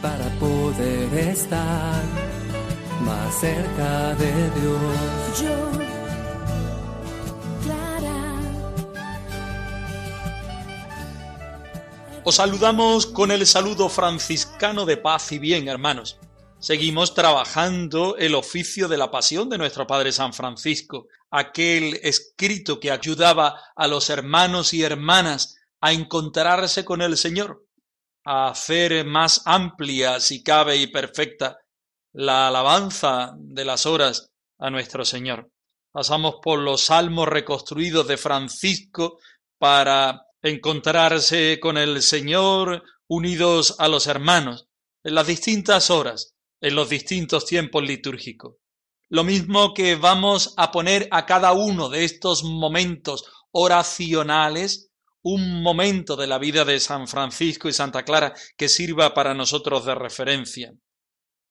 para poder estar más cerca de Dios. Yo, Clara. Os saludamos con el saludo franciscano de paz y bien, hermanos. Seguimos trabajando el oficio de la pasión de nuestro Padre San Francisco, aquel escrito que ayudaba a los hermanos y hermanas a encontrarse con el Señor, a hacer más amplia, si cabe y perfecta, la alabanza de las horas a nuestro Señor. Pasamos por los salmos reconstruidos de Francisco para encontrarse con el Señor unidos a los hermanos en las distintas horas en los distintos tiempos litúrgicos. Lo mismo que vamos a poner a cada uno de estos momentos oracionales un momento de la vida de San Francisco y Santa Clara que sirva para nosotros de referencia.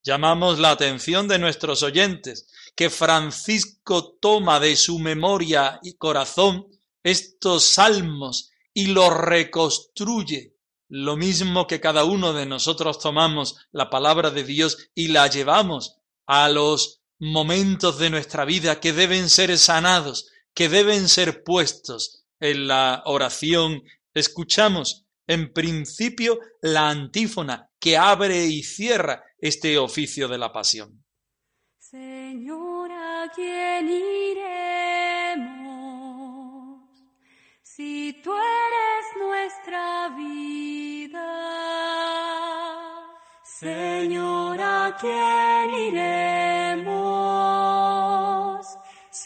Llamamos la atención de nuestros oyentes que Francisco toma de su memoria y corazón estos salmos y los reconstruye lo mismo que cada uno de nosotros tomamos la palabra de Dios y la llevamos a los momentos de nuestra vida que deben ser sanados, que deben ser puestos en la oración. Escuchamos en principio la antífona que abre y cierra este oficio de la pasión. Señor, ¿a quién iremos? Si tú eres nuestra vida. Señor, ¿a quién iremos?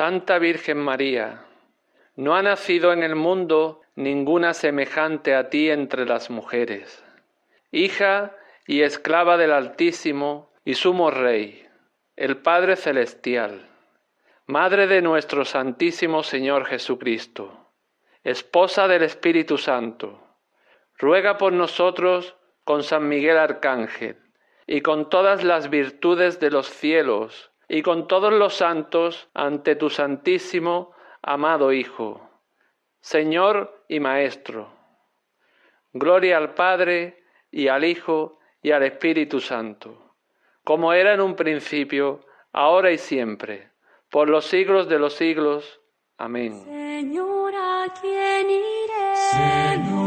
Santa Virgen María, no ha nacido en el mundo ninguna semejante a ti entre las mujeres, hija y esclava del Altísimo y Sumo Rey, el Padre Celestial, Madre de nuestro Santísimo Señor Jesucristo, esposa del Espíritu Santo, ruega por nosotros con San Miguel Arcángel y con todas las virtudes de los cielos y con todos los santos ante tu Santísimo, amado Hijo, Señor y Maestro. Gloria al Padre y al Hijo y al Espíritu Santo, como era en un principio, ahora y siempre, por los siglos de los siglos. Amén. Señor, ¿a quién iremos? Señor,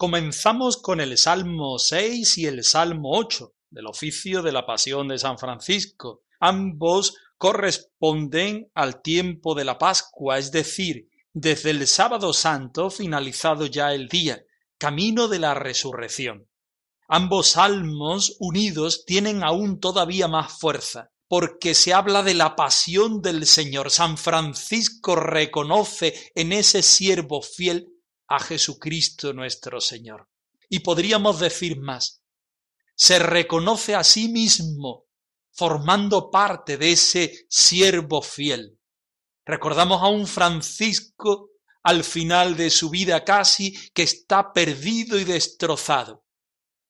Comenzamos con el Salmo 6 y el Salmo 8 del oficio de la Pasión de San Francisco. Ambos corresponden al tiempo de la Pascua, es decir, desde el sábado santo finalizado ya el día, camino de la resurrección. Ambos salmos unidos tienen aún todavía más fuerza, porque se habla de la pasión del Señor. San Francisco reconoce en ese siervo fiel a Jesucristo nuestro Señor. Y podríamos decir más, se reconoce a sí mismo formando parte de ese siervo fiel. Recordamos a un Francisco al final de su vida casi que está perdido y destrozado.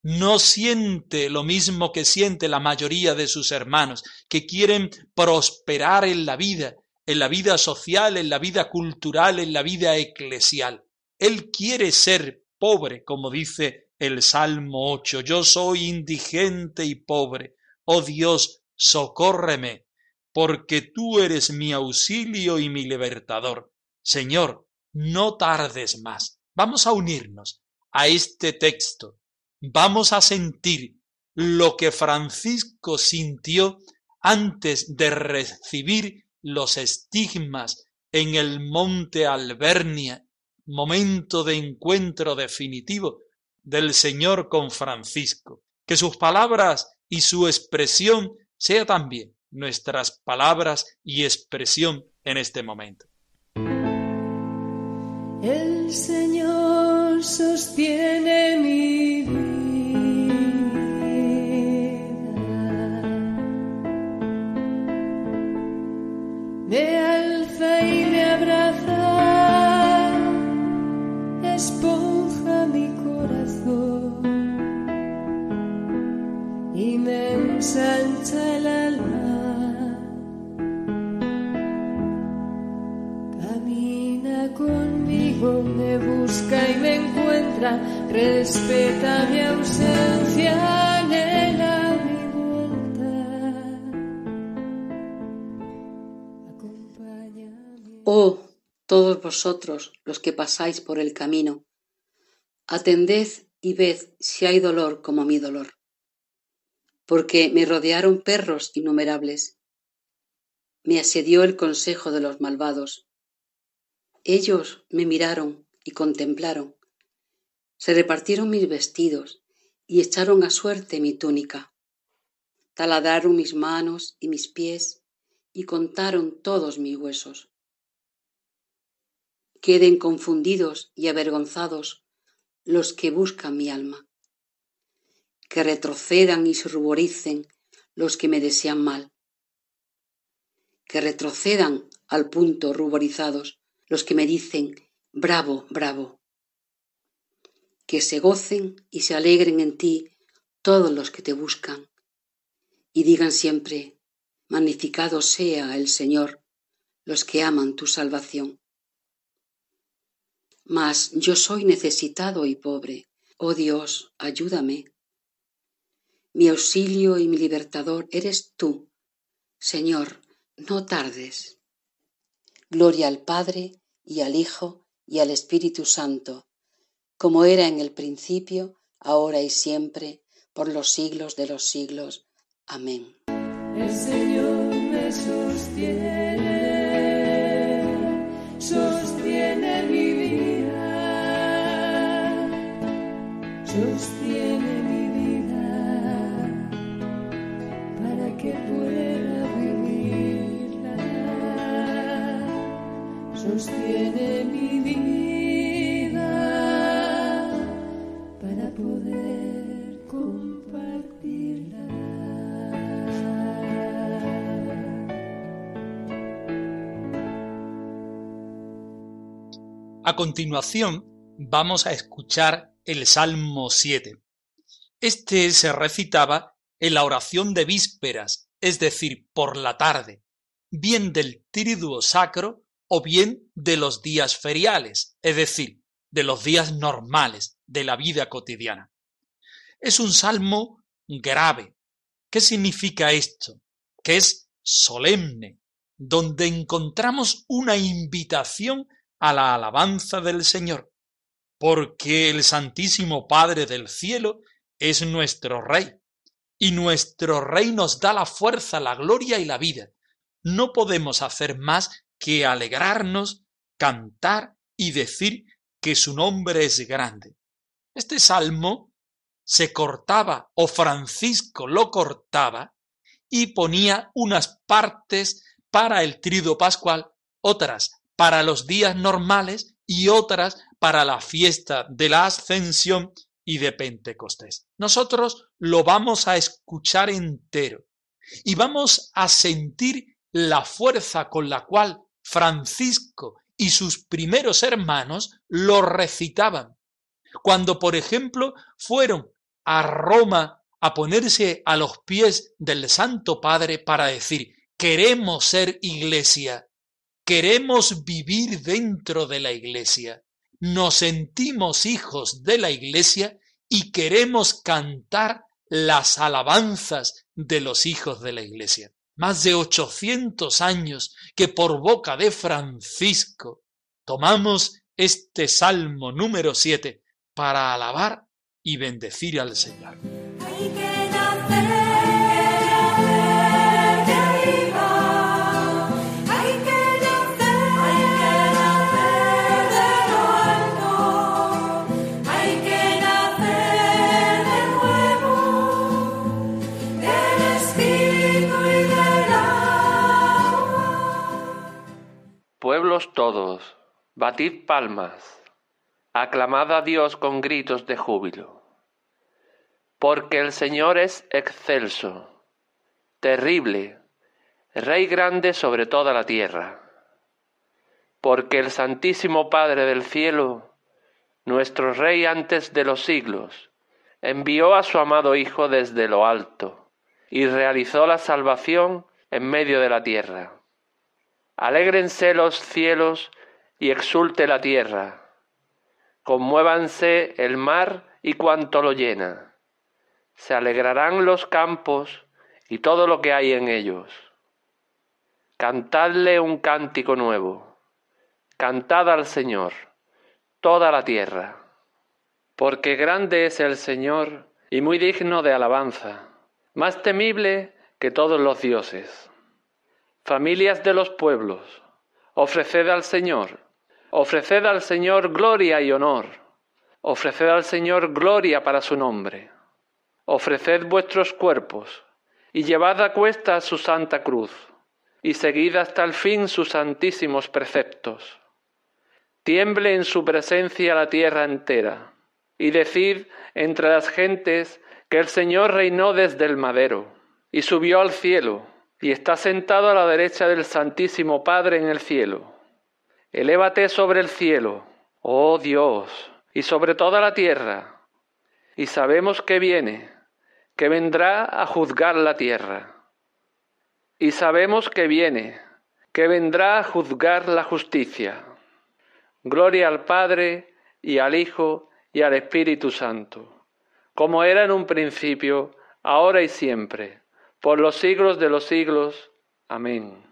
No siente lo mismo que siente la mayoría de sus hermanos, que quieren prosperar en la vida, en la vida social, en la vida cultural, en la vida eclesial. Él quiere ser pobre, como dice el Salmo 8. Yo soy indigente y pobre. Oh Dios, socórreme, porque tú eres mi auxilio y mi libertador. Señor, no tardes más. Vamos a unirnos a este texto. Vamos a sentir lo que Francisco sintió antes de recibir los estigmas en el monte Albernia, momento de encuentro definitivo del Señor con Francisco. Que sus palabras y su expresión sea también nuestras palabras y expresión en este momento. El Señor sostiene mi vida. Me el alma. Camina conmigo, me busca y me encuentra, respeta mi ausencia. Oh, todos vosotros los que pasáis por el camino, atended y ved si hay dolor como mi dolor. Porque me rodearon perros innumerables. Me asedió el consejo de los malvados. Ellos me miraron y contemplaron. Se repartieron mis vestidos y echaron a suerte mi túnica. Taladraron mis manos y mis pies y contaron todos mis huesos. Queden confundidos y avergonzados los que buscan mi alma. Que retrocedan y se ruboricen los que me desean mal. Que retrocedan al punto ruborizados los que me dicen bravo, bravo. Que se gocen y se alegren en ti todos los que te buscan y digan siempre magnificado sea el Señor los que aman tu salvación. Mas yo soy necesitado y pobre. Oh Dios, ayúdame. Mi auxilio y mi libertador eres tú. Señor, no tardes. Gloria al Padre y al Hijo y al Espíritu Santo, como era en el principio, ahora y siempre, por los siglos de los siglos. Amén. El Señor me sostiene, sostiene mi vida, Mi vida para poder compartirla. A continuación, vamos a escuchar el Salmo 7. Este se recitaba en la oración de vísperas, es decir, por la tarde, bien del triduo sacro o bien de los días feriales, es decir, de los días normales de la vida cotidiana. Es un salmo grave. ¿Qué significa esto? Que es solemne, donde encontramos una invitación a la alabanza del Señor, porque el Santísimo Padre del Cielo es nuestro Rey, y nuestro Rey nos da la fuerza, la gloria y la vida. No podemos hacer más que alegrarnos, cantar y decir que su nombre es grande. Este salmo se cortaba, o Francisco lo cortaba, y ponía unas partes para el trido pascual, otras para los días normales y otras para la fiesta de la ascensión y de Pentecostés. Nosotros lo vamos a escuchar entero y vamos a sentir la fuerza con la cual Francisco y sus primeros hermanos lo recitaban. Cuando, por ejemplo, fueron a Roma a ponerse a los pies del Santo Padre para decir, queremos ser iglesia, queremos vivir dentro de la iglesia, nos sentimos hijos de la Iglesia y queremos cantar las alabanzas de los hijos de la Iglesia. Más de 800 años que por boca de Francisco tomamos este Salmo número 7 para alabar y bendecir al Señor. Todos, batid palmas, aclamad a Dios con gritos de júbilo, porque el Señor es excelso, terrible, Rey grande sobre toda la tierra, porque el Santísimo Padre del cielo, nuestro Rey antes de los siglos, envió a su amado Hijo desde lo alto y realizó la salvación en medio de la tierra Alégrense los cielos y exulte la tierra. Conmuévanse el mar y cuanto lo llena. Se alegrarán los campos y todo lo que hay en ellos. Cantadle un cántico nuevo. Cantad al Señor, toda la tierra. Porque grande es el Señor y muy digno de alabanza, más temible que todos los dioses. Familias de los pueblos, ofreced al Señor, ofreced al Señor gloria y honor, ofreced al Señor gloria para su nombre, ofreced vuestros cuerpos, y llevad a cuesta su santa cruz, y seguid hasta el fin sus santísimos preceptos. Tiemble en su presencia la tierra entera, y decid entre las gentes que el Señor reinó desde el madero, y subió al cielo, y está sentado a la derecha del Santísimo Padre en el cielo. Elévate sobre el cielo, oh Dios, y sobre toda la tierra, y sabemos que viene, que vendrá a juzgar la tierra. Y sabemos que viene, que vendrá a juzgar la justicia. Gloria al Padre y al Hijo y al Espíritu Santo, como era en un principio, ahora y siempre por los siglos de los siglos. Amén.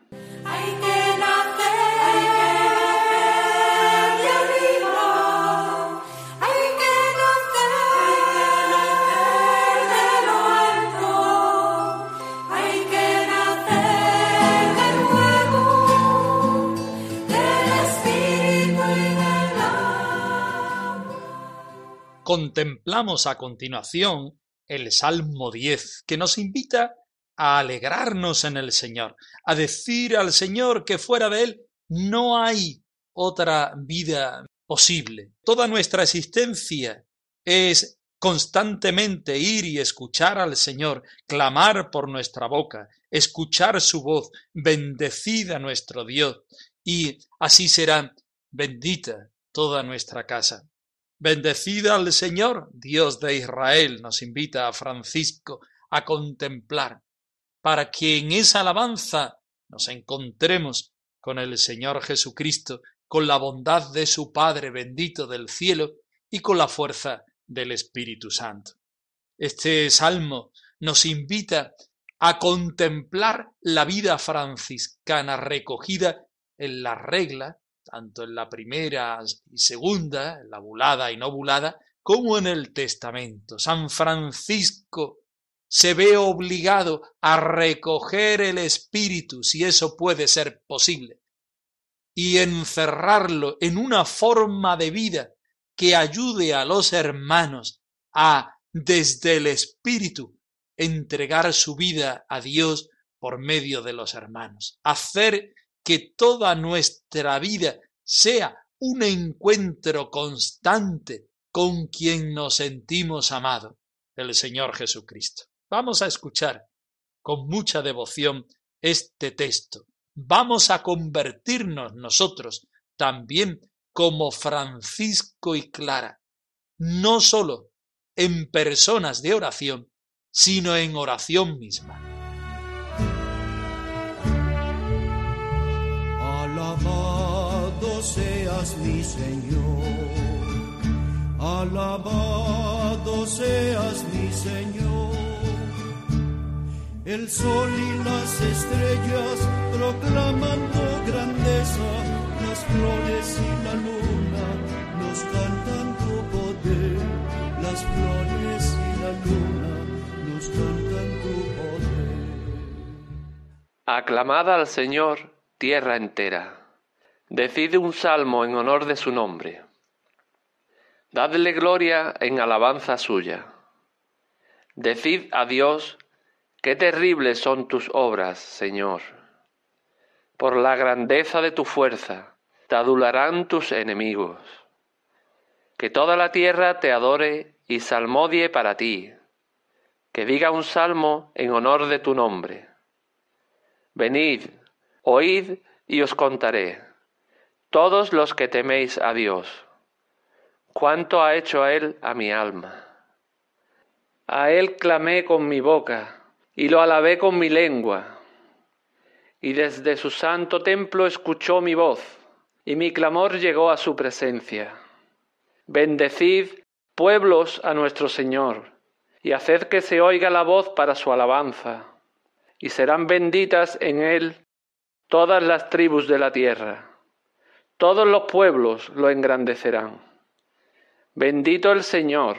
Contemplamos a continuación el Salmo 10, que nos invita a alegrarnos en el Señor, a decir al Señor que fuera de Él no hay otra vida posible. Toda nuestra existencia es constantemente ir y escuchar al Señor, clamar por nuestra boca, escuchar su voz, bendecida nuestro Dios, y así será bendita toda nuestra casa. Bendecida al Señor, Dios de Israel, nos invita a Francisco a contemplar para que en esa alabanza nos encontremos con el Señor Jesucristo, con la bondad de su Padre bendito del cielo y con la fuerza del Espíritu Santo. Este salmo nos invita a contemplar la vida franciscana recogida en la regla, tanto en la primera y segunda, en la bulada y no bulada, como en el testamento. San Francisco se ve obligado a recoger el espíritu, si eso puede ser posible, y encerrarlo en una forma de vida que ayude a los hermanos a, desde el espíritu, entregar su vida a Dios por medio de los hermanos, hacer que toda nuestra vida sea un encuentro constante con quien nos sentimos amados, el Señor Jesucristo. Vamos a escuchar con mucha devoción este texto. Vamos a convertirnos nosotros también como Francisco y Clara, no sólo en personas de oración, sino en oración misma. Alabado seas mi Señor, alabado seas mi Señor. El sol y las estrellas proclaman tu grandeza, las flores y la luna nos cantan tu poder, las flores y la luna nos cantan tu poder. Aclamad al Señor tierra entera. Decid un salmo en honor de su nombre. Dadle gloria en alabanza suya. Decid a Dios, qué terribles son tus obras, Señor. Por la grandeza de tu fuerza, te adularán tus enemigos. Que toda la tierra te adore y salmodie para ti. Que diga un salmo en honor de tu nombre. Venid, oíd y os contaré, todos los que teméis a Dios, cuánto ha hecho a Él a mi alma. A Él clamé con mi boca y lo alabé con mi lengua, y desde su santo templo escuchó mi voz, y mi clamor llegó a su presencia. Bendecid, pueblos, a nuestro Señor, y haced que se oiga la voz para su alabanza y serán benditas en él todas las tribus de la tierra. Todos los pueblos lo engrandecerán. Bendito el Señor,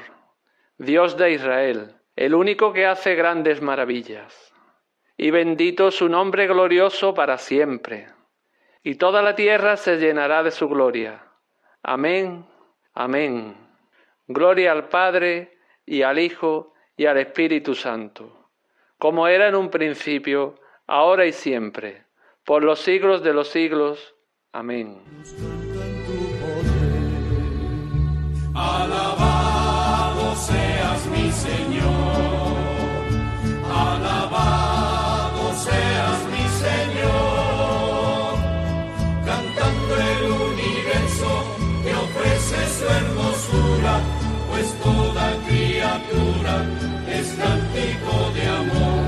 Dios de Israel, el único que hace grandes maravillas. Y bendito su nombre glorioso para siempre. Y toda la tierra se llenará de su gloria. Amén, amén. Gloria al Padre y al Hijo y al Espíritu Santo como era en un principio, ahora y siempre, por los siglos de los siglos. Amén. Toda criatura es cántico de amor,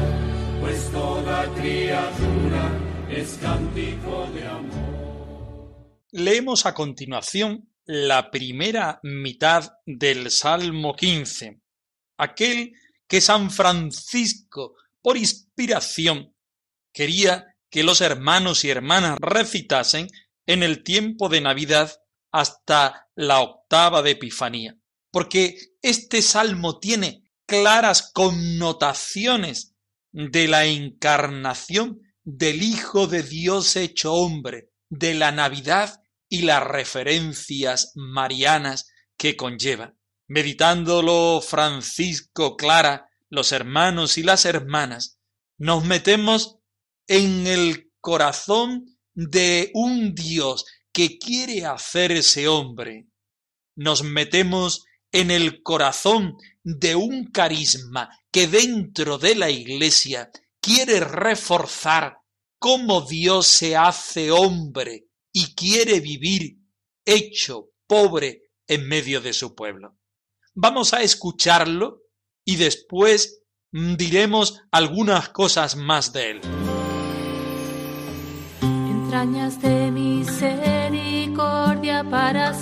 pues toda criatura es cántico de amor. Leemos a continuación la primera mitad del Salmo 15, aquel que San Francisco, por inspiración, quería que los hermanos y hermanas recitasen en el tiempo de Navidad hasta la octava de Epifanía, porque este salmo tiene claras connotaciones de la encarnación del Hijo de Dios hecho hombre, de la Navidad y las referencias marianas que conlleva. Meditándolo Francisco, Clara, los hermanos y las hermanas, nos metemos en el corazón de un Dios que quiere hacerse hombre. Nos metemos en el corazón de un carisma que dentro de la Iglesia quiere reforzar cómo Dios se hace hombre y quiere vivir hecho pobre en medio de su pueblo. Vamos a escucharlo y después diremos algunas cosas más de él. Entrañas de misericordia para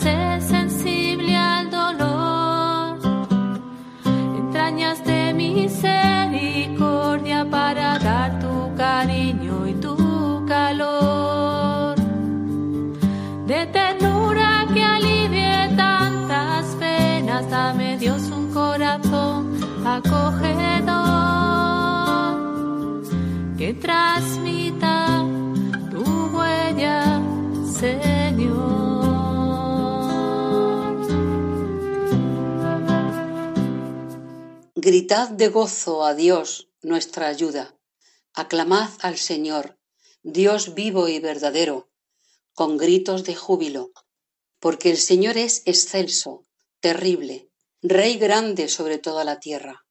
acogedor que transmita tu huella, Señor. Gritad de gozo a Dios, nuestra ayuda. Aclamad al Señor, Dios vivo y verdadero, con gritos de júbilo, porque el Señor es excelso, terrible, Rey grande sobre toda la tierra,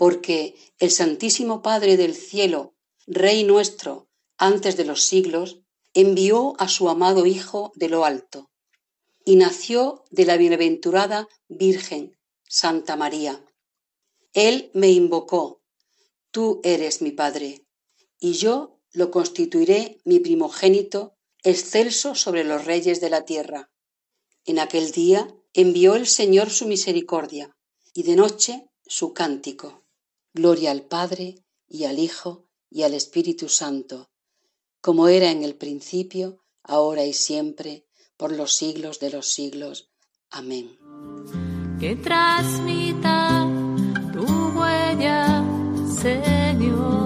porque el Santísimo Padre del cielo, Rey nuestro, antes de los siglos, envió a su amado Hijo de lo alto, y nació de la bienaventurada Virgen, Santa María. Él me invocó, tú eres mi Padre, y yo lo constituiré mi primogénito excelso sobre los reyes de la tierra. En aquel día envió el Señor su misericordia, y de noche su cántico. Gloria al Padre, y al Hijo, y al Espíritu Santo, como era en el principio, ahora y siempre, por los siglos de los siglos. Amén. Que transmita tu huella, Señor.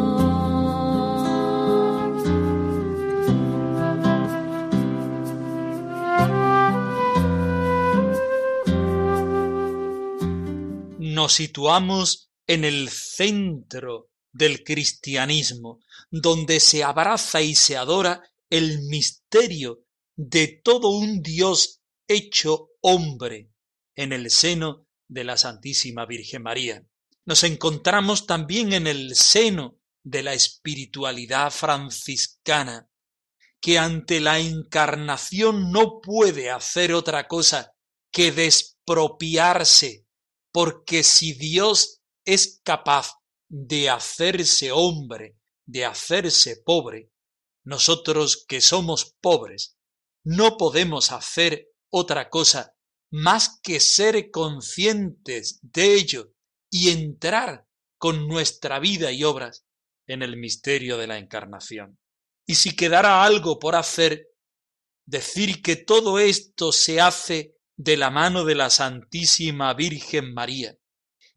Nos situamos en el centro del cristianismo, donde se abraza y se adora el misterio de todo un Dios hecho hombre en el seno de la Santísima Virgen María. Nos encontramos también en el seno de la espiritualidad franciscana, que ante la encarnación no puede hacer otra cosa que despropiarse, porque si Dios es capaz de hacerse hombre, de hacerse pobre, nosotros que somos pobres, no podemos hacer otra cosa más que ser conscientes de ello y entrar con nuestra vida y obras en el misterio de la encarnación. Y si quedara algo por hacer, decir que todo esto se hace de la mano de la Santísima Virgen María.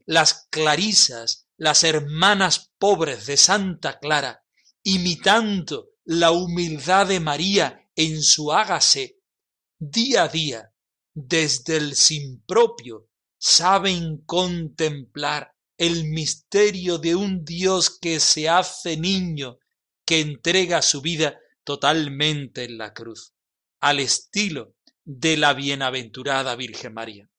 Las clarisas las hermanas pobres de Santa Clara, imitando la humildad de María en su hágase, día a día, desde el sin propio, saben contemplar el misterio de un Dios que se hace niño, que entrega su vida totalmente en la cruz, al estilo de la bienaventurada Virgen María.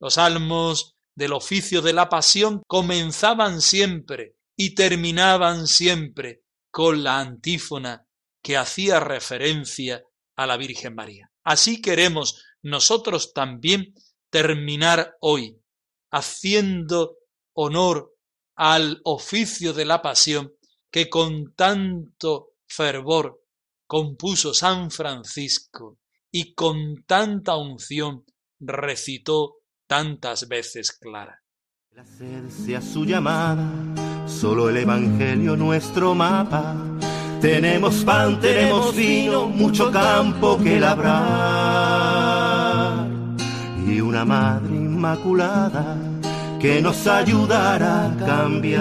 Los salmos del oficio de la pasión comenzaban siempre y terminaban siempre con la antífona que hacía referencia a la Virgen María. Así queremos nosotros también terminar hoy haciendo honor al oficio de la pasión que con tanto fervor compuso San Francisco y con tanta unción recitó tantas veces clara. El hacerse a su llamada, solo el Evangelio nuestro mapa. Tenemos pan, tenemos vino, mucho campo que labrar. Y una madre inmaculada que nos ayudará a cambiar.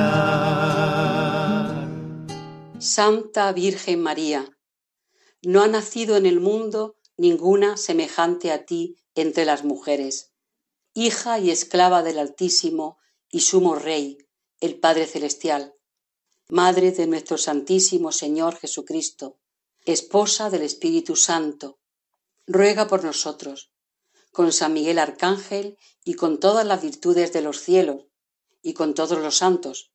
Santa Virgen María, no ha nacido en el mundo ninguna semejante a ti entre las mujeres hija y esclava del Altísimo y sumo Rey, el Padre Celestial, Madre de nuestro Santísimo Señor Jesucristo, esposa del Espíritu Santo, ruega por nosotros, con San Miguel Arcángel y con todas las virtudes de los cielos y con todos los santos,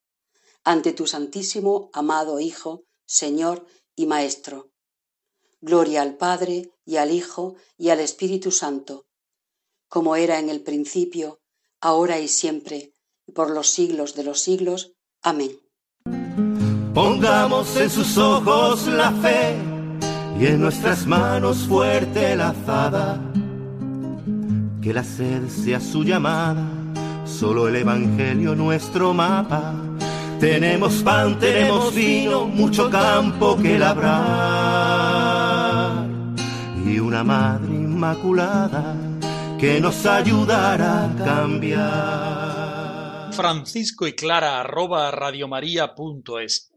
ante tu Santísimo, amado Hijo, Señor y Maestro. Gloria al Padre y al Hijo y al Espíritu Santo como era en el principio, ahora y siempre, y por los siglos de los siglos. Amén. Pongamos en sus ojos la fe y en nuestras manos fuerte la azada. Que la sed sea su llamada, solo el Evangelio nuestro mapa. Tenemos pan, tenemos vino, mucho campo que labrar y una madre inmaculada que nos ayudará a cambiar. Francisco y Clara arroba radiomaria.es.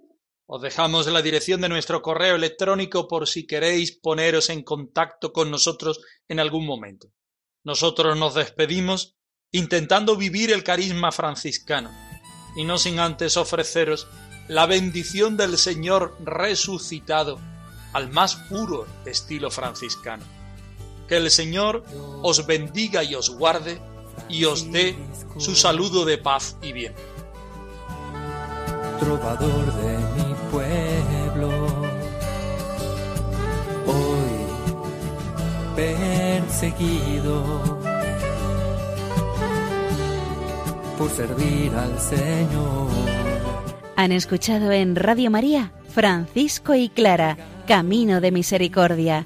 Os dejamos la dirección de nuestro correo electrónico por si queréis poneros en contacto con nosotros en algún momento. Nosotros nos despedimos intentando vivir el carisma franciscano y no sin antes ofreceros la bendición del Señor resucitado al más puro estilo franciscano. Que el Señor os bendiga y os guarde y os dé su saludo de paz y bien. Trovador de mi pueblo, hoy perseguido por servir al Señor. Han escuchado en Radio María Francisco y Clara Camino de Misericordia,